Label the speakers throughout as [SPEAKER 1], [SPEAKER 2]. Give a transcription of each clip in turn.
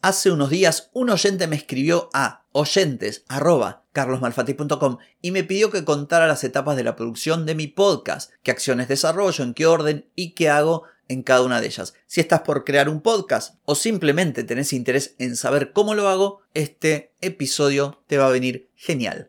[SPEAKER 1] Hace unos días un oyente me escribió a oyentes y me pidió que contara las etapas de la producción de mi podcast, qué acciones desarrollo, en qué orden y qué hago en cada una de ellas. Si estás por crear un podcast o simplemente tenés interés en saber cómo lo hago, este episodio te va a venir genial.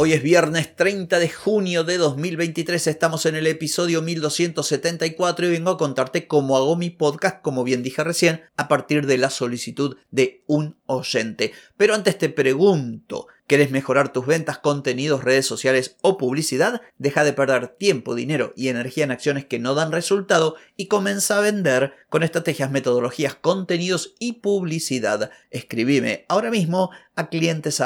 [SPEAKER 1] Hoy es viernes 30 de junio de 2023, estamos en el episodio 1274 y vengo a contarte cómo hago mi podcast, como bien dije recién, a partir de la solicitud de un oyente. Pero antes te pregunto, ¿Quieres mejorar tus ventas, contenidos, redes sociales o publicidad? Deja de perder tiempo, dinero y energía en acciones que no dan resultado y comienza a vender con estrategias, metodologías, contenidos y publicidad. Escribime ahora mismo a clientes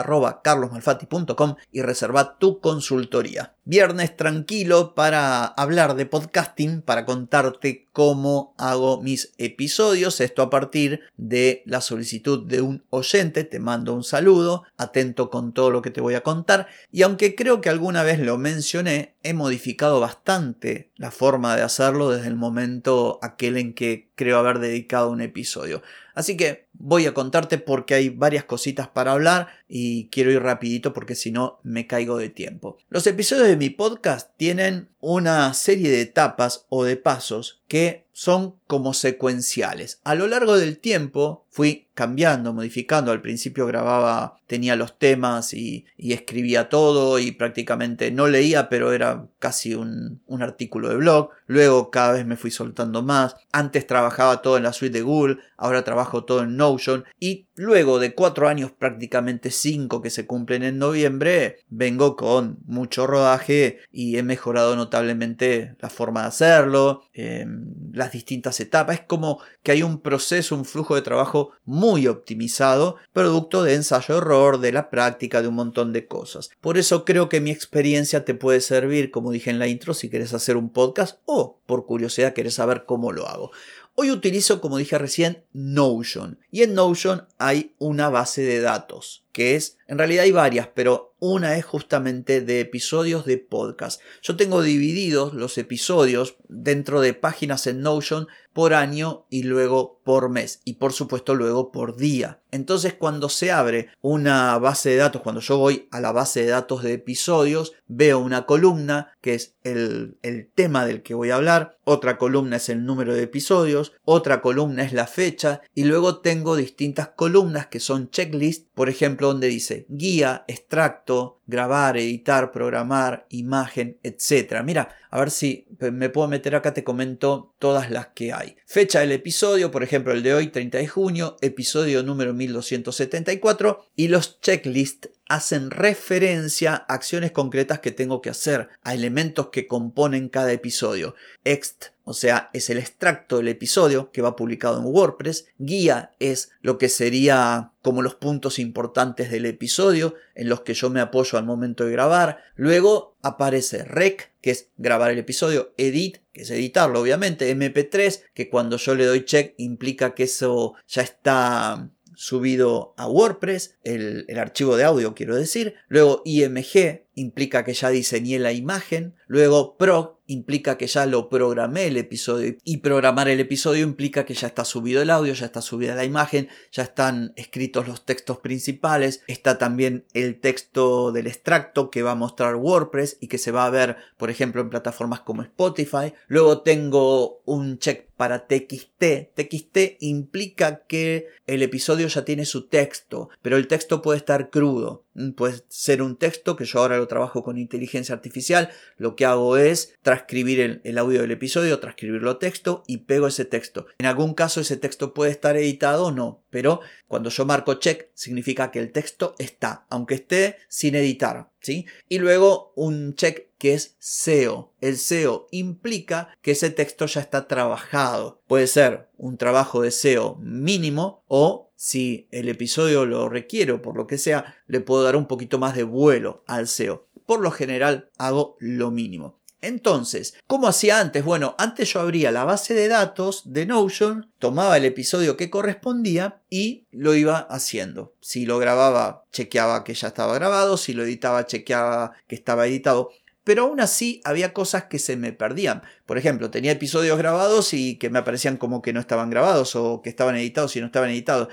[SPEAKER 1] y reserva tu consultoría. Viernes tranquilo para hablar de podcasting, para contarte cómo hago mis episodios. Esto a partir de la solicitud de un oyente. Te mando un saludo, atento con todo lo que te voy a contar. Y aunque creo que alguna vez lo mencioné, he modificado bastante la forma de hacerlo desde el momento aquel en que creo haber dedicado un episodio. Así que voy a contarte porque hay varias cositas para hablar y quiero ir rapidito porque si no me caigo de tiempo. Los episodios de mi podcast tienen una serie de etapas o de pasos que son como secuenciales. A lo largo del tiempo fui cambiando, modificando. Al principio grababa, tenía los temas y, escribía todo y prácticamente no leía, pero era casi un, un, artículo de blog. Luego cada vez me fui soltando más. Antes trabajaba todo en la suite de Google, ahora trabajo todo en Notion. Y luego de cuatro años, prácticamente cinco que se cumplen en noviembre, vengo con mucho rodaje y he mejorado notablemente la forma de hacerlo, em, las distintas etapas. Es como que hay un proceso, un flujo de trabajo muy optimizado, producto de ensayo-error, de la práctica, de un montón de cosas. Por eso creo que mi experiencia te puede servir, como dije en la intro, si quieres hacer un podcast o por curiosidad quieres saber cómo lo hago. Hoy utilizo, como dije recién, Notion. Y en Notion hay una base de datos, que es, en realidad hay varias, pero una es justamente de episodios de podcast. Yo tengo divididos los episodios dentro de páginas en Notion por año y luego por mes y por supuesto luego por día. Entonces cuando se abre una base de datos, cuando yo voy a la base de datos de episodios, veo una columna que es el, el tema del que voy a hablar, otra columna es el número de episodios, otra columna es la fecha y luego tengo distintas columnas que son checklist, por ejemplo donde dice guía, extracto, grabar, editar, programar, imagen, etc. Mira, a ver si me puedo meter acá, te comento todas las que hay. Fecha del episodio, por ejemplo el de hoy, 30 de junio, episodio número 1274 y los checklists hacen referencia a acciones concretas que tengo que hacer, a elementos que componen cada episodio. Ext, o sea, es el extracto del episodio que va publicado en WordPress. Guía es lo que sería como los puntos importantes del episodio en los que yo me apoyo al momento de grabar. Luego aparece rec, que es grabar el episodio, edit, que es editarlo obviamente, mp3, que cuando yo le doy check implica que eso ya está subido a WordPress, el, el, archivo de audio quiero decir, luego IMG implica que ya diseñé la imagen, luego PROG implica que ya lo programé el episodio y programar el episodio implica que ya está subido el audio, ya está subida la imagen, ya están escritos los textos principales, está también el texto del extracto que va a mostrar WordPress y que se va a ver por ejemplo en plataformas como Spotify, luego tengo un check para TXT. TXT implica que el episodio ya tiene su texto, pero el texto puede estar crudo. Mm, puede ser un texto que yo ahora lo trabajo con inteligencia artificial. Lo que hago es transcribir el, audio del episodio, transcribirlo texto y pego ese texto. En algún caso ese texto puede estar editado o no, pero cuando yo marco check significa que el texto está, aunque esté sin editar, ¿sí? Y luego un check que es SEO. El SEO implica que ese texto ya está trabajado. Puede ser un trabajo de SEO mínimo o si el episodio lo requiere o por lo que sea, le puedo dar un poquito más de vuelo al SEO. Por lo general hago lo mínimo. Entonces, ¿cómo hacía antes? Bueno, antes yo abría la base de datos de Notion, tomaba el episodio que correspondía y lo iba haciendo. Si lo grababa, chequeaba que ya estaba grabado, si lo editaba, chequeaba que estaba editado. Pero aún así había cosas que se me perdían. Por ejemplo, tenía episodios grabados y que me aparecían como que no estaban grabados o que estaban editados y no estaban editados.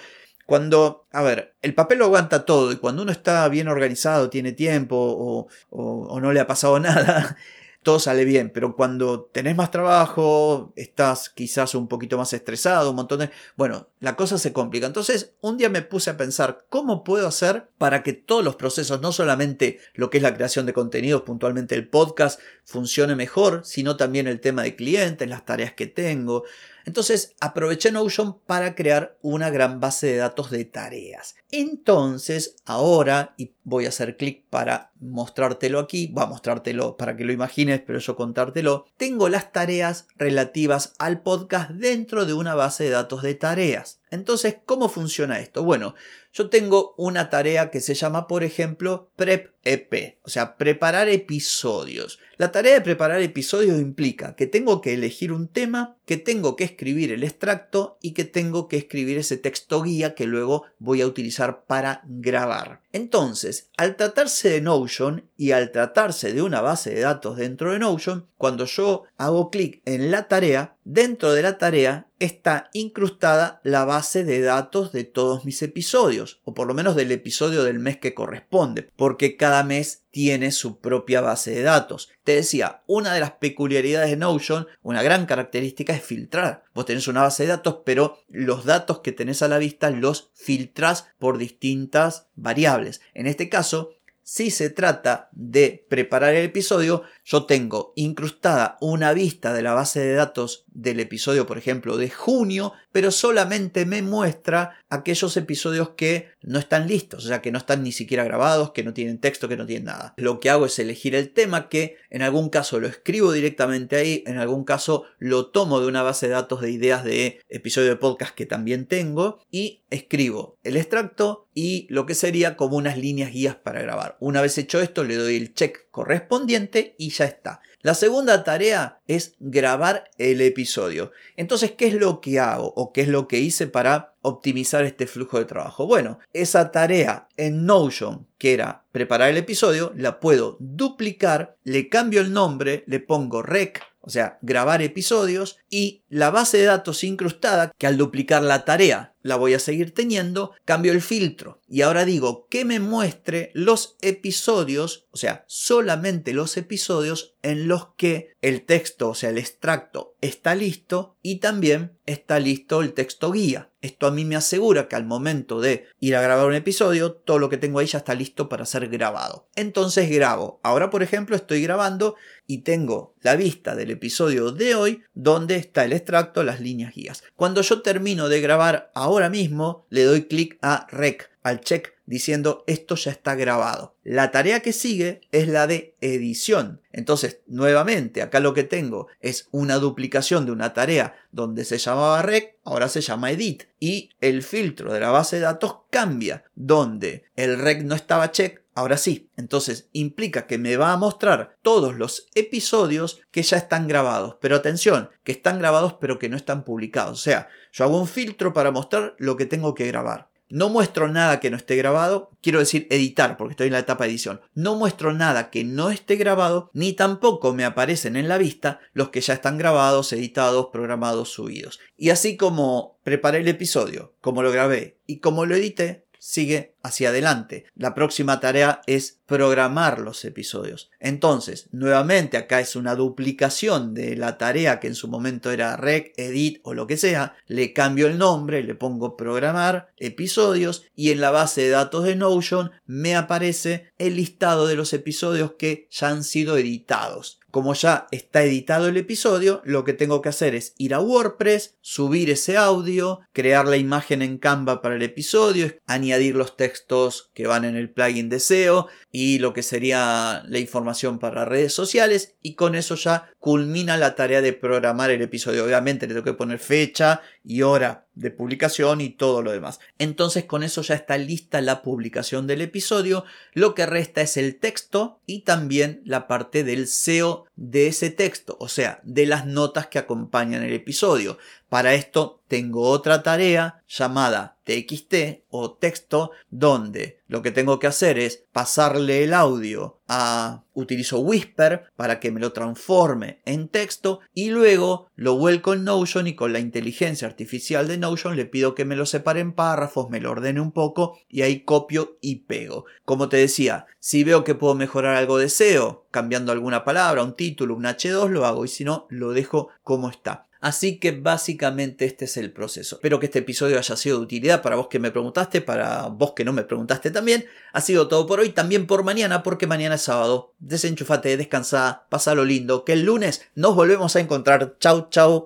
[SPEAKER 1] Cuando, a ver, el papel lo aguanta todo y cuando uno está bien organizado, tiene tiempo o, o no le ha pasado nada, todo sale bien, pero cuando tenés más trabajo, estás quizás un poquito más estresado, un montón de... Bueno, la cosa se complica. Entonces, un día me puse a pensar, ¿cómo puedo hacer para que todos los procesos, no solamente lo que es la creación de contenidos, puntualmente el podcast, funcione mejor, sino también el tema de clientes, las tareas que tengo, entonces aproveché Notion para crear una gran base de datos de tareas. Entonces ahora, y voy a hacer clic para mostrártelo aquí, va a mostrártelo para que lo imagines, pero yo contártelo, tengo las tareas relativas al podcast dentro de una base de datos de tareas. Entonces, ¿cómo funciona esto? Bueno, yo tengo una tarea que se llama, por ejemplo, Prep EP, o sea, preparar episodios. La tarea de preparar episodios implica que tengo que elegir un tema, que tengo que escribir el extracto y que tengo que escribir ese texto guía que luego voy a utilizar para grabar. Entonces, al tratarse de Notion y al tratarse de una base de datos dentro de Notion, cuando yo hago clic en la tarea, dentro de la tarea está incrustada la base de datos de todos mis episodios, o por lo menos del episodio del mes que corresponde, porque cada mes tiene su propia base de datos. Te decía, una de las peculiaridades de Notion, una gran característica es filtrar. Vos tenés una base de datos, pero los datos que tenés a la vista los filtrás por distintas variables. En este caso, si se trata de preparar el episodio, yo tengo incrustada una vista de la base de datos del episodio, por ejemplo, de junio, pero solamente me muestra aquellos episodios que no están listos, o sea, que no están ni siquiera grabados, que no tienen texto, que no tienen nada. Lo que hago es elegir el tema que en algún caso lo escribo directamente ahí, en algún caso lo tomo de una base de datos de ideas de episodio de podcast que también tengo y escribo el extracto y lo que sería como unas líneas guías para grabar. Una vez hecho esto, le doy el check correspondiente y ya está. La segunda tarea es grabar el episodio. Entonces, ¿qué es lo que hago o qué es lo que hice para optimizar este flujo de trabajo? Bueno, esa tarea en Notion, que era preparar el episodio, la puedo duplicar, le cambio el nombre, le pongo rec o sea, grabar episodios y la base de datos incrustada que al duplicar la tarea la voy a seguir teniendo, cambio el filtro y ahora digo que me muestre los episodios, o sea, solamente los episodios en los que el texto, o sea, el extracto está listo y también está listo el texto guía. Esto a mí me asegura que al momento de ir a grabar un episodio, todo lo que tengo ahí ya está listo para ser grabado. Entonces grabo. Ahora, por ejemplo, estoy grabando y tengo la vista del episodio de hoy donde está el extracto, las líneas guías. Cuando yo termino de grabar mismo, le doy clic a Rec, al check diciendo esto ya está grabado. La tarea que sigue es la de edición. Entonces, nuevamente, acá lo que tengo es una duplicación de una tarea donde se llamaba rec, ahora se llama edit. Y el filtro de la base de datos cambia, donde el rec no estaba check, ahora sí. Entonces, implica que me va a mostrar todos los episodios que ya están grabados. Pero atención, que están grabados pero que no están publicados. O sea, yo hago un filtro para mostrar lo que tengo que grabar. No muestro nada que no esté grabado, quiero decir editar porque estoy en la etapa de edición. No muestro nada que no esté grabado, ni tampoco me aparecen en la vista los que ya están grabados, editados, programados, subidos. Y así como preparé el episodio, como lo grabé y como lo edité, sigue hacia adelante. La próxima tarea es programar los episodios. Entonces, nuevamente acá es una duplicación de la tarea que en su momento era rec, edit o lo que sea. Le cambio el nombre, le pongo programar episodios y en la base de datos de Notion me aparece el listado de los episodios que ya han sido editados. Como ya está editado el episodio, lo que tengo que hacer es ir a WordPress, subir ese audio, crear la imagen en Canva para el episodio, añadir los textos que van en el plugin de SEO y lo que sería la información para redes sociales y con eso ya culmina la tarea de programar el episodio. Obviamente le tengo que poner fecha y hora de publicación y todo lo demás. Entonces con eso ya está lista la publicación del episodio. Lo que resta es el texto y también la parte del SEO de ese texto, o sea, de las notas que acompañan el episodio. Para esto tengo otra tarea llamada TXT o texto donde lo que tengo que hacer es pasarle el audio a utilizo Whisper para que me lo transforme en texto y luego lo vuelco en Notion y con la inteligencia artificial de Notion le pido que me lo separe en párrafos, me lo ordene un poco y ahí copio y pego. Como te decía, si veo que puedo mejorar algo de SEO cambiando alguna palabra, un título, un H2 lo hago y si no lo dejo como está. Así que básicamente este es el proceso. Espero que este episodio haya sido de utilidad para vos que me preguntaste, para vos que no me preguntaste también. Ha sido todo por hoy, también por mañana, porque mañana es sábado. Desenchufate, descansa, lo lindo, que el lunes nos volvemos a encontrar. Chau, chau.